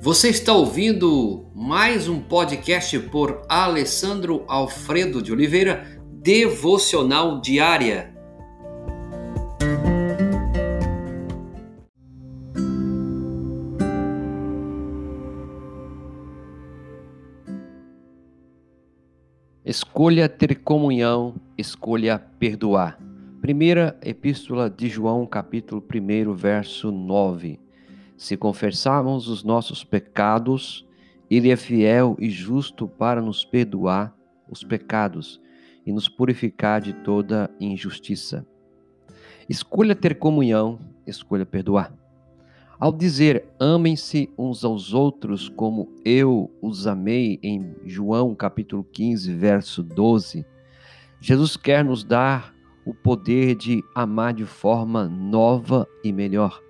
Você está ouvindo mais um podcast por Alessandro Alfredo de Oliveira, Devocional Diária. Escolha ter comunhão, escolha perdoar. Primeira Epístola de João, capítulo 1, verso 9. Se confessarmos os nossos pecados, Ele é fiel e justo para nos perdoar os pecados e nos purificar de toda injustiça. Escolha ter comunhão, escolha perdoar. Ao dizer amem-se uns aos outros como eu os amei, em João capítulo 15, verso 12, Jesus quer nos dar o poder de amar de forma nova e melhor.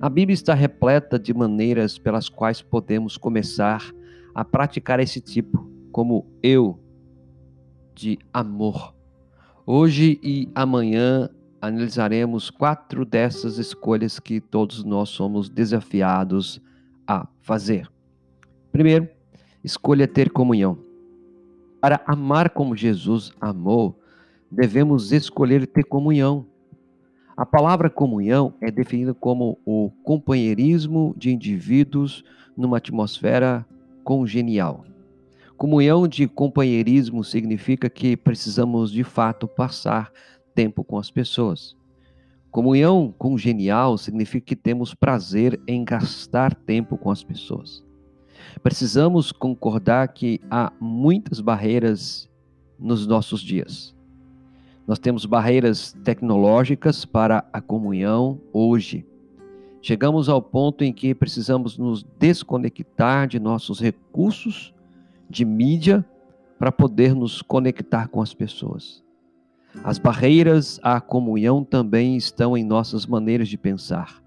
A Bíblia está repleta de maneiras pelas quais podemos começar a praticar esse tipo, como eu, de amor. Hoje e amanhã analisaremos quatro dessas escolhas que todos nós somos desafiados a fazer. Primeiro, escolha ter comunhão. Para amar como Jesus amou, devemos escolher ter comunhão. A palavra comunhão é definida como o companheirismo de indivíduos numa atmosfera congenial. Comunhão de companheirismo significa que precisamos de fato passar tempo com as pessoas. Comunhão congenial significa que temos prazer em gastar tempo com as pessoas. Precisamos concordar que há muitas barreiras nos nossos dias. Nós temos barreiras tecnológicas para a comunhão hoje. Chegamos ao ponto em que precisamos nos desconectar de nossos recursos de mídia para poder nos conectar com as pessoas. As barreiras à comunhão também estão em nossas maneiras de pensar.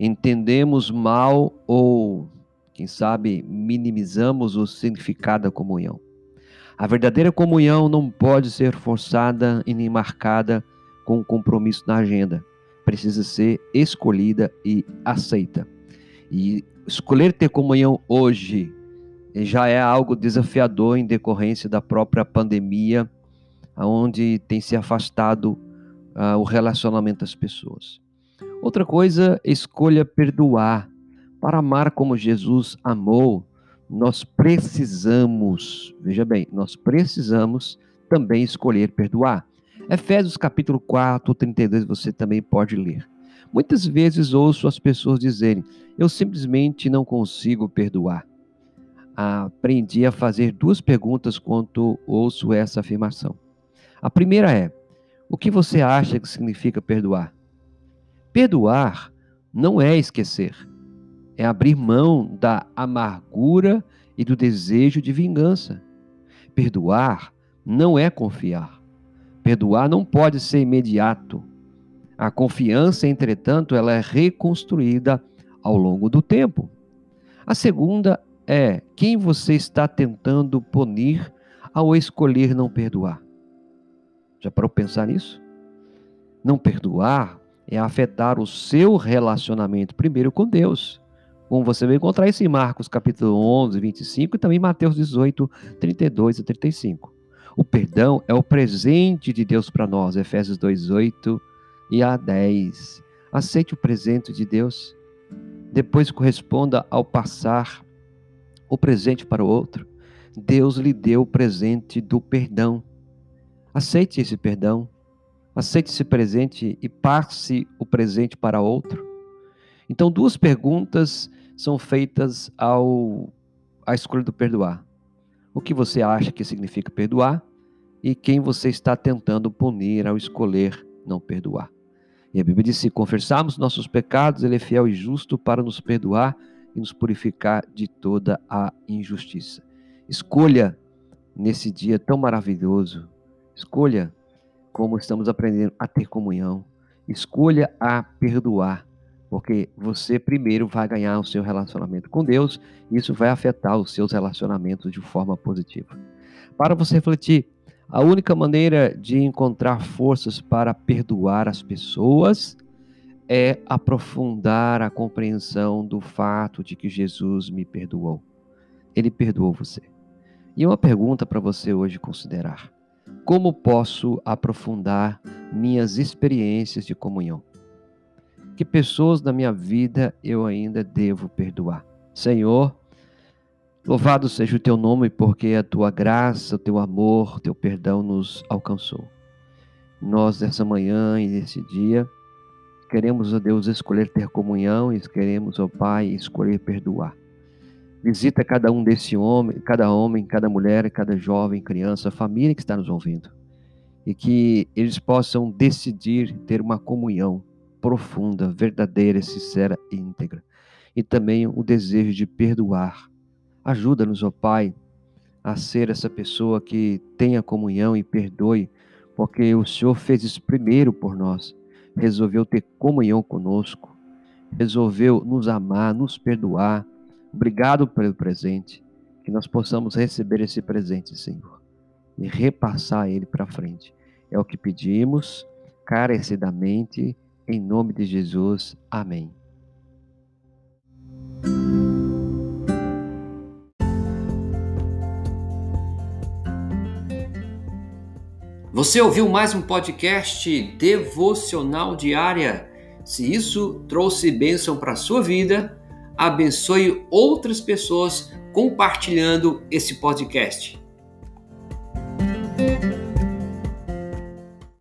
Entendemos mal ou, quem sabe, minimizamos o significado da comunhão. A verdadeira comunhão não pode ser forçada e nem marcada com um compromisso na agenda. Precisa ser escolhida e aceita. E escolher ter comunhão hoje já é algo desafiador em decorrência da própria pandemia, onde tem se afastado uh, o relacionamento das pessoas. Outra coisa, escolha perdoar. Para amar como Jesus amou, nós precisamos, veja bem, nós precisamos também escolher perdoar. Efésios capítulo 4, 32, você também pode ler. Muitas vezes ouço as pessoas dizerem: Eu simplesmente não consigo perdoar. Aprendi a fazer duas perguntas quando ouço essa afirmação. A primeira é: O que você acha que significa perdoar? Perdoar não é esquecer é abrir mão da amargura e do desejo de vingança. Perdoar não é confiar. Perdoar não pode ser imediato. A confiança, entretanto, ela é reconstruída ao longo do tempo. A segunda é quem você está tentando punir ao escolher não perdoar. Já parou pensar nisso? Não perdoar é afetar o seu relacionamento primeiro com Deus como você vai encontrar isso em Marcos capítulo 11, 25 e também Mateus 18, 32 e 35. O perdão é o presente de Deus para nós, Efésios 2, 8 e a 10. Aceite o presente de Deus. Depois corresponda ao passar o presente para o outro. Deus lhe deu o presente do perdão. Aceite esse perdão. Aceite esse presente e passe o presente para outro. Então, duas perguntas são feitas ao à escolha do perdoar. O que você acha que significa perdoar e quem você está tentando punir ao escolher não perdoar. E a Bíblia diz: se confessarmos nossos pecados, Ele é fiel e justo para nos perdoar e nos purificar de toda a injustiça. Escolha nesse dia tão maravilhoso, escolha como estamos aprendendo a ter comunhão, escolha a perdoar porque você primeiro vai ganhar o seu relacionamento com Deus, e isso vai afetar os seus relacionamentos de forma positiva. Para você refletir, a única maneira de encontrar forças para perdoar as pessoas é aprofundar a compreensão do fato de que Jesus me perdoou. Ele perdoou você. E uma pergunta para você hoje considerar: como posso aprofundar minhas experiências de comunhão? Que pessoas na minha vida eu ainda devo perdoar? Senhor, louvado seja o teu nome, porque a tua graça, o teu amor, o teu perdão nos alcançou. Nós, nessa manhã e nesse dia, queremos, ó Deus, escolher ter comunhão e queremos, ó Pai, escolher perdoar. Visita cada um desse homem, cada homem, cada mulher, cada jovem, criança, família que está nos ouvindo. E que eles possam decidir ter uma comunhão profunda, verdadeira, sincera e íntegra. E também o desejo de perdoar. Ajuda-nos, ó Pai, a ser essa pessoa que tenha comunhão e perdoe, porque o Senhor fez isso primeiro por nós. Resolveu ter comunhão conosco, resolveu nos amar, nos perdoar Obrigado pelo presente, que nós possamos receber esse presente, Senhor, e repassar ele para frente. É o que pedimos, carecidamente, em nome de Jesus. Amém. Você ouviu mais um podcast devocional diária? Se isso trouxe bênção para a sua vida, abençoe outras pessoas compartilhando esse podcast.